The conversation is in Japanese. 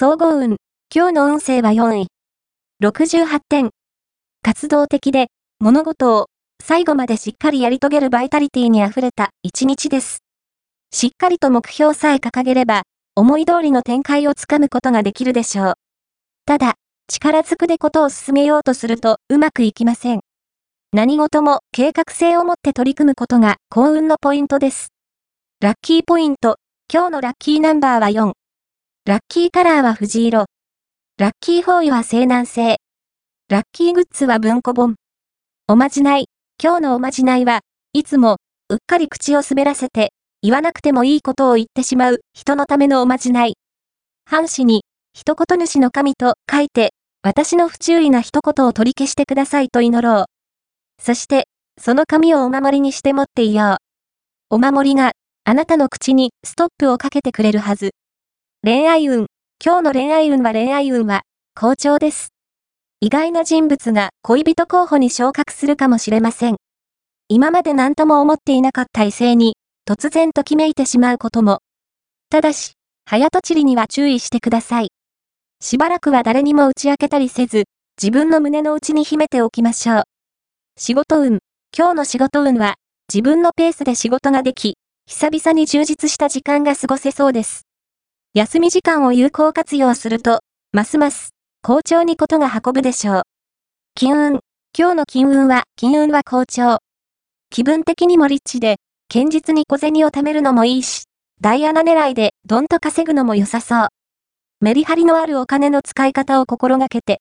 総合運。今日の運勢は4位。68点。活動的で、物事を最後までしっかりやり遂げるバイタリティに溢れた一日です。しっかりと目標さえ掲げれば、思い通りの展開をつかむことができるでしょう。ただ、力ずくでことを進めようとするとうまくいきません。何事も計画性を持って取り組むことが幸運のポイントです。ラッキーポイント。今日のラッキーナンバーは4。ラッキーカラーは藤色。ラッキーフォーイは西南西。ラッキーグッズは文庫本。おまじない。今日のおまじないは、いつも、うっかり口を滑らせて、言わなくてもいいことを言ってしまう人のためのおまじない。半紙に、一言主の神と書いて、私の不注意な一言を取り消してくださいと祈ろう。そして、その紙をお守りにして持っていよう。お守りが、あなたの口にストップをかけてくれるはず。恋愛運。今日の恋愛運は恋愛運は、好調です。意外な人物が恋人候補に昇格するかもしれません。今まで何とも思っていなかった異性に、突然ときめいてしまうことも。ただし、早とちりには注意してください。しばらくは誰にも打ち明けたりせず、自分の胸の内に秘めておきましょう。仕事運。今日の仕事運は、自分のペースで仕事ができ、久々に充実した時間が過ごせそうです。休み時間を有効活用すると、ますます、好調にことが運ぶでしょう。金運。今日の金運は、金運は好調。気分的にもリッチで、堅実に小銭を貯めるのもいいし、ダイアナ狙いでどんと稼ぐのも良さそう。メリハリのあるお金の使い方を心がけて、